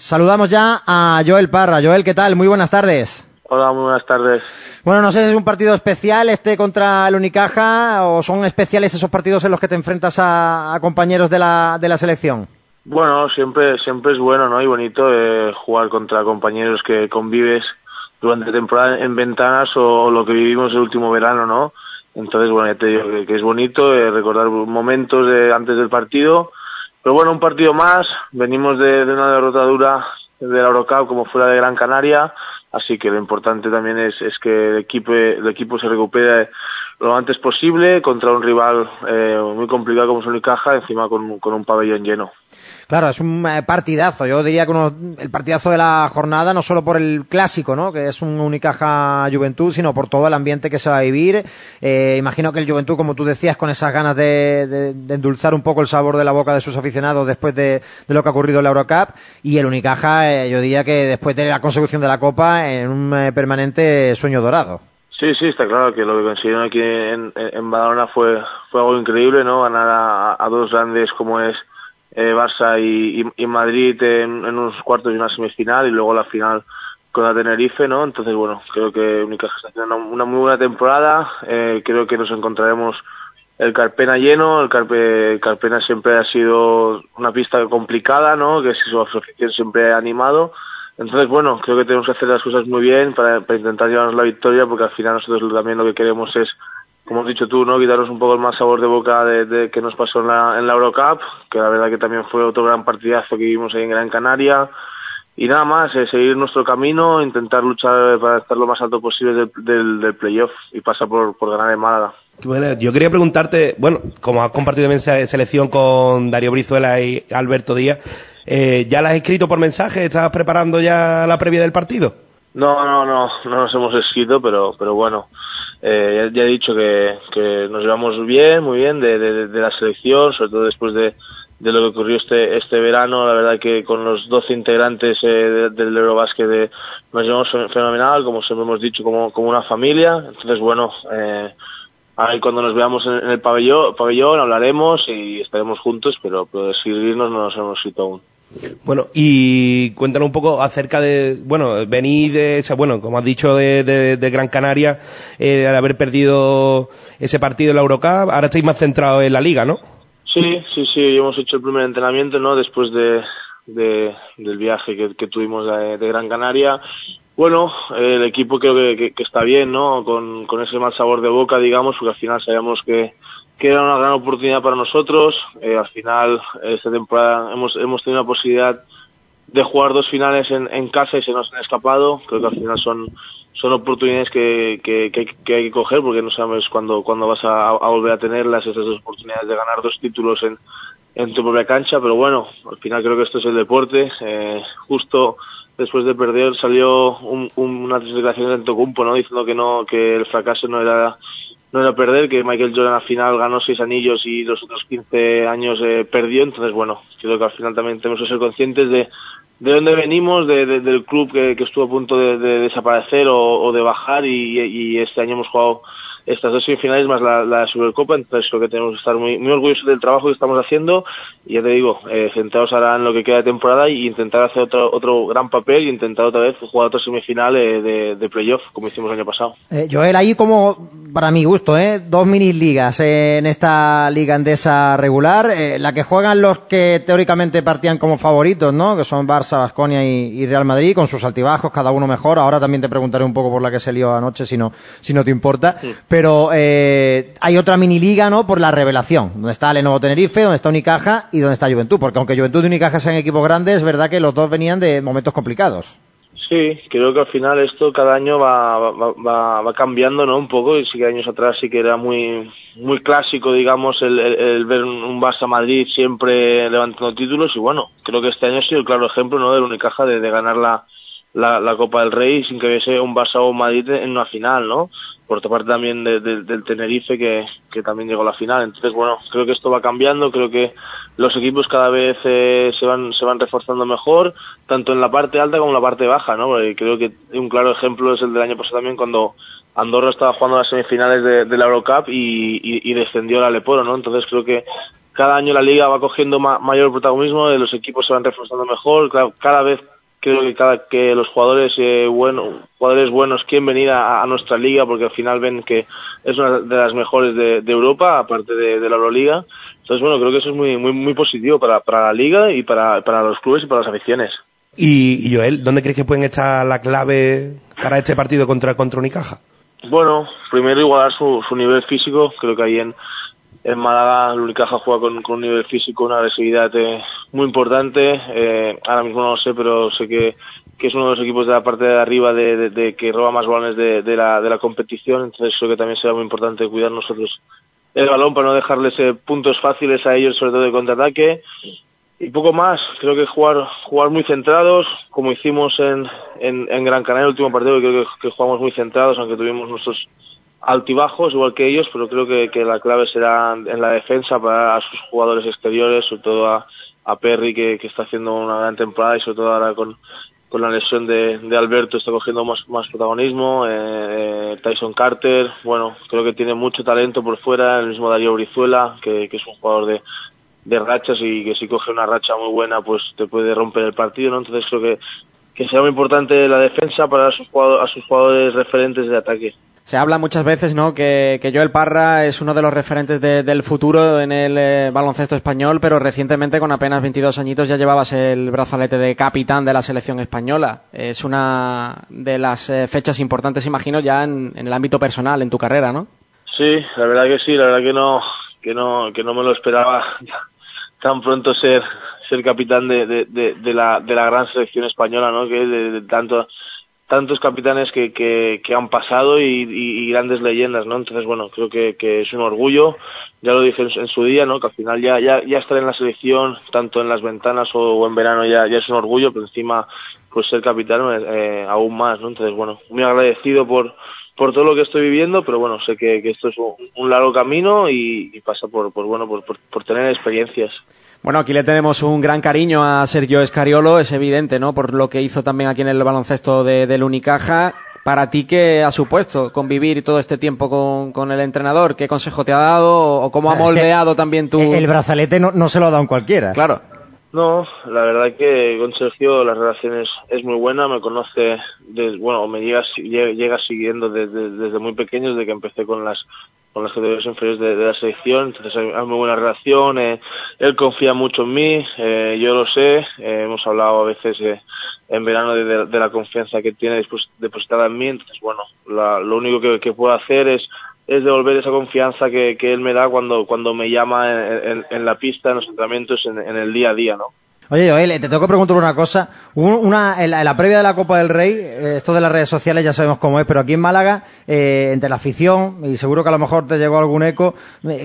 Saludamos ya a Joel Parra. Joel, ¿qué tal? Muy buenas tardes. Hola, muy buenas tardes. Bueno, no sé si es un partido especial este contra el Unicaja o son especiales esos partidos en los que te enfrentas a, compañeros de la, de la selección. Bueno, siempre, siempre es bueno ¿no? y bonito eh, jugar contra compañeros que convives durante temporada en ventanas o, lo que vivimos el último verano, ¿no? Entonces, bueno, ya te digo que, es bonito eh, recordar momentos de, antes del partido. Pero bueno, un partido más. Venimos de, una derrota dura de la Eurocup como fuera de Gran Canaria. Así que lo importante también es, es que el equipo, el equipo se recupere lo antes posible contra un rival eh, muy complicado como es Unicaja, encima con, con un pabellón lleno. Claro, es un eh, partidazo. Yo diría que uno, el partidazo de la jornada, no solo por el clásico, ¿no? que es un Unicaja Juventud, sino por todo el ambiente que se va a vivir. Eh, imagino que el Juventud, como tú decías, con esas ganas de, endulzar un poco el sabor de la boca de sus aficionados después de, lo que ha ocurrido en la Eurocup. Y el Unicaja, eh, yo diría que después de la consecución de la Copa, en un permanente sueño dorado. Sí, sí, está claro que lo que consiguieron aquí en, en Badalona fue, fue algo increíble, ¿no? Ganar a dos grandes como es eh, Barça y, Madrid en, unos cuartos y una semifinal y luego la final con la Tenerife, ¿no? Entonces, bueno, creo que Unicaja está haciendo una, muy buena temporada, eh, creo que nos encontraremos el Carpena lleno, el, Carpe, Carpena siempre ha sido una pista complicada, ¿no? Que su afición siempre ha animado, entonces, bueno, creo que tenemos que hacer las cosas muy bien para, intentar llevarnos la victoria, porque al final nosotros también lo que queremos es como has dicho tú, ¿no? quitarnos un poco el más sabor de boca de, que nos pasó en la, en la Eurocup, que la verdad que también fue otro gran partidazo que vimos ahí en Gran Canaria. Y nada más, eh, seguir nuestro camino, intentar luchar para estar lo más alto posible del, del, playoff y pasar por, por ganar en Málaga. Bueno, yo quería preguntarte, bueno, como has compartido también selección con Darío Brizuela y Alberto Díaz, eh, ¿ya la has escrito por mensaje? ¿Estás preparando ya la previa del partido? No, no, no, no nos hemos escrito, pero, pero bueno, eh, ya, he dicho que, nos llevamos bien, muy bien de, la selección, sobre todo después de, lo que ocurrió este, este verano. La verdad que con los 12 integrantes eh, del Eurobásquet nos llevamos fenomenal, como siempre hemos dicho, como, como una familia. Entonces, bueno, eh, ahí cuando nos veamos en, el pabellón, pabellón hablaremos y estaremos juntos, pero, pero decidirnos no nos hemos escrito aún. Bueno, y cuéntanos un poco acerca de, bueno, venir de, bueno, como has dicho, de, Gran Canaria, eh, al haber perdido ese partido en la Eurocup, ahora estáis más centrados en la Liga, ¿no? Sí, sí, sí, hemos hecho el primer entrenamiento, ¿no? Después de, del viaje que, tuvimos de, Gran Canaria. Bueno, el equipo creo que, está bien, ¿no? Con, con ese mal sabor de boca, digamos, porque al final sabemos que que era una gran oportunidad para nosotros. Eh, al final, esta temporada hemos, hemos tenido la posibilidad de jugar dos finales en, en, casa y se nos han escapado. Creo que al final son, son oportunidades que, que, hay que coger porque no sabes cuándo, cuándo vas a, volver a tenerlas, esas dos oportunidades de ganar dos títulos en, en tu propia cancha. Pero bueno, al final creo que esto es el deporte. Eh, justo después de perder salió un, una declaración de Tocumpo, ¿no? diciendo que no que el fracaso no era no era perder, que Michael Jordan al final ganó seis anillos y los otros 15 años eh, perdió, entonces bueno, creo que al final también tenemos que ser conscientes de, de dónde venimos, de, del club que, estuvo a punto de, desaparecer o, de bajar y, y, este año hemos jugado estas dos semifinales más la, la Supercopa, entonces creo que tenemos que estar muy, muy orgullosos del trabajo que estamos haciendo y ya te digo, eh, centrados ahora en lo que queda de temporada y intentar hacer otro, otro gran papel y intentar otra vez jugar otra semifinal eh, de, de playoff como hicimos el año pasado. Eh, Joel, ahí como, para mi gusto, ¿eh? dos mini ligas en esta liga andesa regular, eh, la que juegan los que teóricamente partían como favoritos, ¿no? que son Barça, Basconia y, Real Madrid, con sus altibajos, cada uno mejor. Ahora también te preguntaré un poco por la que se lió anoche, si no, si no te importa. Pero eh, hay otra mini liga, ¿no? Por la revelación, donde está Lenovo Tenerife, donde está Unicaja y donde está Juventud. Porque aunque Juventud y Unicaja sean equipos grandes, es verdad que los dos venían de momentos complicados. Sí, creo que al final esto cada año va, cambiando, ¿no? Un poco, y sí que años atrás sí que era muy muy clásico, digamos, el, el, ver un Barça Madrid siempre levantando títulos, y bueno, creo que este año ha sido el claro ejemplo, ¿no? Del Unicaja de, de ganar la, la, la, Copa del Rey sin que hubiese un Barça o Madrid en una final, ¿no? por otra parte también del Tenerife que, que, también llegó a la final. Entonces, bueno, creo que esto va cambiando, creo que los equipos cada vez eh, se van se van reforzando mejor, tanto en la parte alta como en la parte baja, ¿no? Porque creo que un claro ejemplo es el del año pasado también cuando Andorra estaba jugando las semifinales de, la Eurocup y, y, y descendió al Aleporo, ¿no? Entonces creo que cada año la liga va cogiendo mayor protagonismo, los equipos se van reforzando mejor, cada vez creo que cada que los jugadores eh, buenos jugadores buenos quieren venir a, nuestra liga porque al final ven que es una de las mejores de, Europa aparte de, la Euroliga entonces bueno creo que eso es muy muy muy positivo para, para la liga y para, para los clubes y para las aficiones y, Joel ¿dónde crees que pueden estar la clave para este partido contra contra Unicaja? Bueno primero igualar su, su nivel físico creo que ahí en en Málaga el Unicaja juega con, un nivel físico, una agresividad eh, muy importante. Eh, ahora mismo no lo sé, pero sé que, es uno de los equipos de la parte de arriba de, que roba más balones de, la, de la competición. Entonces creo que también será muy importante cuidar nosotros el balón para no dejarles eh, puntos fáciles a ellos, sobre todo de contraataque. Y poco más, creo que jugar jugar muy centrados, como hicimos en, en, Gran Canaria el último partido, creo que, que jugamos muy centrados, aunque tuvimos nuestros altibajos igual que ellos, pero creo que, que, la clave será en la defensa para sus jugadores exteriores, sobre todo a, a Perry que, que, está haciendo una gran temporada y sobre todo ahora con, con la lesión de, Alberto está cogiendo más, más protagonismo, eh, eh, Tyson Carter, bueno, creo que tiene mucho talento por fuera, el mismo Darío Brizuela, que, es un jugador de, rachas y que si coge una racha muy buena pues te puede romper el partido, ¿no? Entonces creo que, que será muy importante la defensa para sus a sus jugadores referentes de ataque. Se habla muchas veces, ¿no? Que, Joel Parra es uno de los referentes del futuro en el eh, baloncesto español, pero recientemente, con apenas 22 añitos, ya llevabas el brazalete de capitán de la selección española. Es una de las eh, fechas importantes, imagino, ya en, el ámbito personal, en tu carrera, ¿no? Sí, la verdad que sí, la verdad que no, que no, que no me lo esperaba tan pronto ser ser capitán de, de, de, la, de la gran selección española, ¿no? Que de, tanto tantos capitanes que, que, que han pasado y, grandes leyendas, ¿no? Entonces, bueno, creo que, que es un orgullo, ya lo dije en, su día, ¿no? Que al final ya, ya, ya estar en la selección, tanto en las ventanas o, en verano, ya, ya es un orgullo, pero encima, pues ser capitán eh, aún más, ¿no? Entonces, bueno, muy agradecido por, por todo lo que estoy viviendo, pero bueno, sé que, esto es un, largo camino y, pasa por, por bueno, por, por tener experiencias. Bueno, aquí le tenemos un gran cariño a Sergio Escariolo, es evidente, ¿no? Por lo que hizo también aquí en el baloncesto de, del Unicaja. Para ti, ¿qué ha supuesto convivir todo este tiempo con, con el entrenador? ¿Qué consejo te ha dado o cómo ha moldeado también tu...? El brazalete no, no se lo ha dado en cualquiera. Claro. No, la verdad que con Sergio la relación es, muy buena, me conoce, bueno, me llega, llega siguiendo desde, desde muy pequeño, desde que empecé con las con las categorías inferiores de, la selección, entonces hay, muy buena relación, eh, él confía mucho en mí, eh, yo lo sé, eh, hemos hablado a veces en verano de, la confianza que tiene depositada en mí, entonces bueno, lo único que, puedo hacer es es devolver esa confianza que, él me da cuando, cuando me llama en, la pista, en los entrenamientos, en, en el día a día, ¿no? Oye, Joel, te tengo que preguntar una cosa. Una, en, la, previa de la Copa del Rey, eh, esto de las redes sociales ya sabemos cómo es, pero aquí en Málaga, eh, entre la afición, y seguro que a lo mejor te llegó algún eco,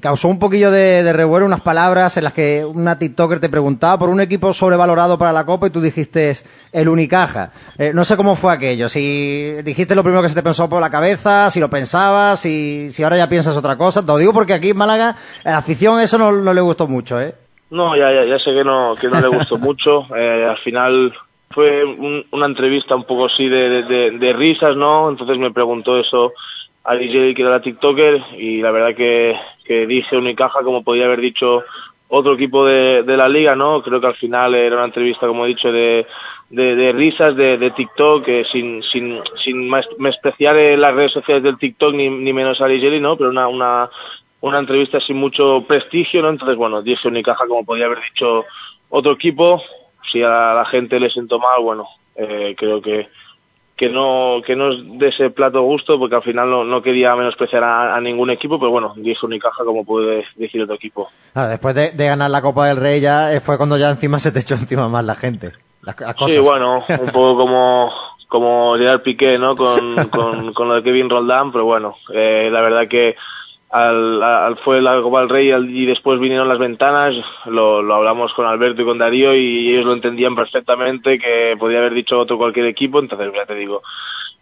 causó un poquillo de, revuelo unas palabras en las que una TikToker te preguntaba por un equipo sobrevalorado para la Copa y tú dijiste el Unicaja. Eh, no sé cómo fue aquello, si dijiste lo primero que se te pensó por la cabeza, si lo pensabas, si, si ahora ya piensas otra cosa. Te lo digo porque aquí en Málaga, a la afición eso no, no le gustó mucho, ¿eh? No, ya, ya, ya sé que no, que no le gustó mucho. Eh, al final fue una entrevista un poco así de, de, risas, ¿no? Entonces me preguntó eso a DJ que era la TikToker y la verdad que, que dije Unicaja como podía haber dicho otro equipo de, de la liga, ¿no? Creo que al final era una entrevista, como he dicho, de, de, de risas de, de TikTok, eh, sin, sin, sin especial en las redes sociales del TikTok ni, ni menos a Ligeli, ¿no? Pero una, una, una entrevista sin mucho prestigio, ¿no? Entonces, bueno, dije Unicaja como podía haber dicho otro equipo. Si a la gente le siento mal, bueno, eh, creo que que no que no es de ese plato gusto porque al final no, no quería menospreciar a, ningún equipo pero bueno dije Unicaja como puede decir otro equipo después de, ganar la Copa del Rey ya eh, fue cuando ya encima se te echó encima más la gente sí bueno un poco como como Gerard Piqué no con, con, con lo de Kevin Roldán pero bueno eh, la verdad que al, al, fue la Copa del Rey y después vinieron las ventanas, lo, lo, hablamos con Alberto y con Darío y ellos lo entendían perfectamente que podía haber dicho otro cualquier equipo, entonces ya te digo,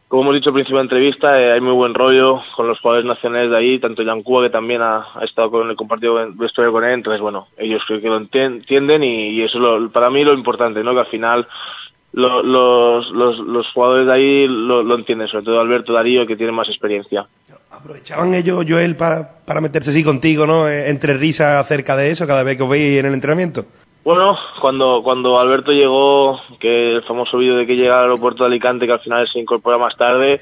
como hemos dicho al principio de la entrevista, eh, hay muy buen rollo con los jugadores nacionales de ahí, tanto Cuba que también ha, estado con el compartido vestuario con él, entonces bueno, ellos creo que lo entienden y, eso es lo, para mí lo importante, ¿no? Que al final los, los, los, jugadores de ahí lo, lo entienden, sobre todo Alberto Darío que tiene más experiencia. Aprovechaban ellos, Joel, para, para meterse así contigo, ¿no? Eh, entre risas acerca de eso cada vez que os veis en el entrenamiento. Bueno, cuando, cuando Alberto llegó, que el famoso vídeo de que llega al aeropuerto de Alicante, que al final se incorpora más tarde,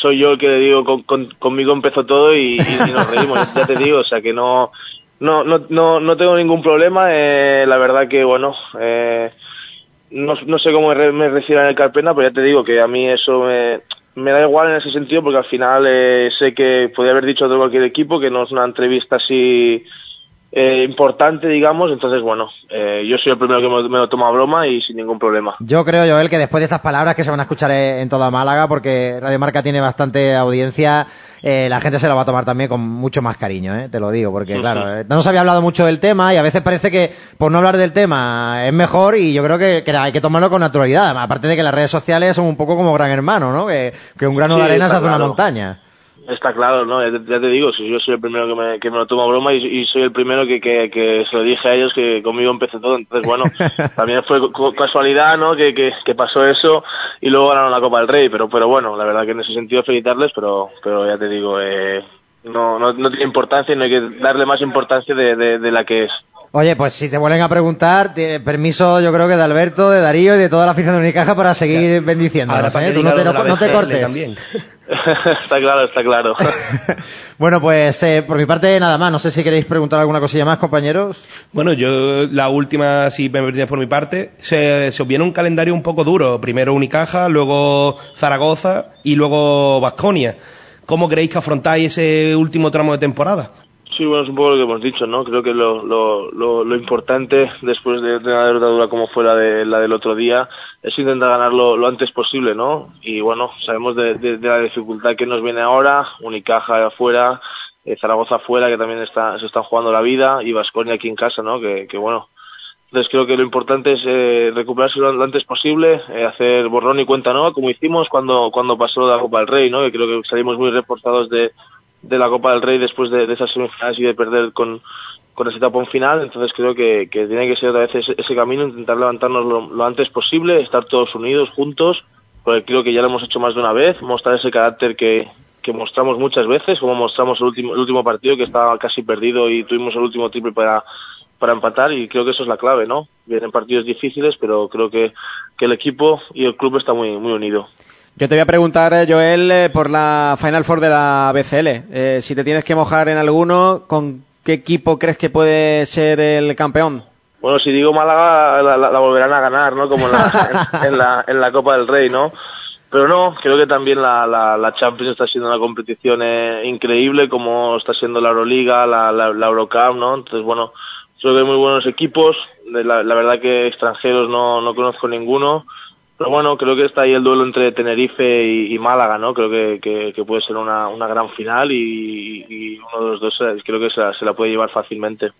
soy yo el que le digo, con, conmigo empezó todo y, nos reímos, ya te digo, o sea que no, no, no, no, no tengo ningún problema, eh, la verdad que bueno, eh, no, no sé cómo me reciban el Carpena, pero ya te digo que a mí eso me, me da igual en ese sentido porque al final eh, sé que podría haber dicho de cualquier equipo que no es una entrevista así eh, importante, digamos. Entonces, bueno, eh, yo soy el primero que me, lo toma a broma y sin ningún problema. Yo creo, Joel, que después de estas palabras que se van a escuchar en toda Málaga, porque Radio Marca tiene bastante audiencia, eh, la gente se lo va a tomar también con mucho más cariño, ¿eh? te lo digo, porque claro, no se había hablado mucho del tema y a veces parece que por no hablar del tema es mejor y yo creo que, hay que tomarlo con naturalidad. Aparte de que las redes sociales son un poco como gran hermano, ¿no? Que, un grano de arena se hace una montaña. Está claro, ¿no? Ya te, digo, si yo soy el primero que me, que me lo tomo a broma y, soy el primero que, que, se lo dije a ellos que conmigo empecé todo. Entonces, bueno, también fue casualidad, ¿no? Que, que, pasó eso y luego ganaron la Copa del Rey. Pero, pero bueno, la verdad que en ese sentido felicitarles, pero, pero ya te digo, eh, no, no, no tiene importancia y no hay que darle más importancia de, de, la que es. Oye, pues si te vuelven a preguntar, permiso yo creo que de Alberto, de Darío y de toda la afición de Unicaja para seguir bendiciendo. ¿eh? Tú no te, no te cortes. está claro, está claro. bueno, pues eh, por mi parte nada más. No sé si queréis preguntar alguna cosilla más, compañeros. Bueno, yo la última, si me permitís por mi parte, se, se os viene un calendario un poco duro. Primero Unicaja, luego Zaragoza y luego Vasconia. ¿Cómo creéis que afrontáis ese último tramo de temporada? Sí, bueno, es un poco lo que hemos dicho, ¿no? Creo que lo, lo, lo, importante después de, una derrota como fue la, de, la del otro día es intentar ganarlo lo antes posible, ¿no? Y bueno, sabemos de, la dificultad que nos viene ahora, Unicaja afuera, eh, Zaragoza afuera, que también está, se están jugando la vida, y Vasconia aquí en casa, ¿no? Que, que bueno, entonces creo que lo importante es eh, recuperarse lo antes posible, eh, hacer borrón y cuenta nueva, como hicimos cuando, cuando pasó la Copa del Rey, ¿no? Que creo que salimos muy reforzados de, de la Copa del Rey después de, esas semifinales y de perder con, con ese tapón final, entonces creo que, tiene que ser otra vez ese, camino, intentar levantarnos lo, antes posible, estar todos unidos, juntos, porque creo que ya lo hemos hecho más de una vez, mostrar ese carácter que, que mostramos muchas veces, como mostramos el último, el último partido que estaba casi perdido y tuvimos el último triple para, para empatar y creo que eso es la clave, ¿no? Vienen partidos difíciles, pero creo que, que el equipo y el club está muy, muy unido. Yo te voy a preguntar, eh, Joel, eh, por la Final Four de la BCL. Eh, si te tienes que mojar en alguno, ¿con qué equipo crees que puede ser el campeón? Bueno, si digo Málaga, la, volverán a ganar, ¿no? Como en la, en, la, Copa del Rey, ¿no? Pero no, creo que también la, la, Champions está siendo una competición increíble, como está siendo la Euroliga, la, la, Eurocup, ¿no? Entonces, bueno, creo que hay muy buenos equipos. La, verdad que extranjeros no, no conozco ninguno. Pero bueno, creo que está ahí el duelo entre Tenerife y, Málaga, ¿no? Creo que, puede ser una, gran final y, uno de los dos eh, creo que se la puede llevar fácilmente.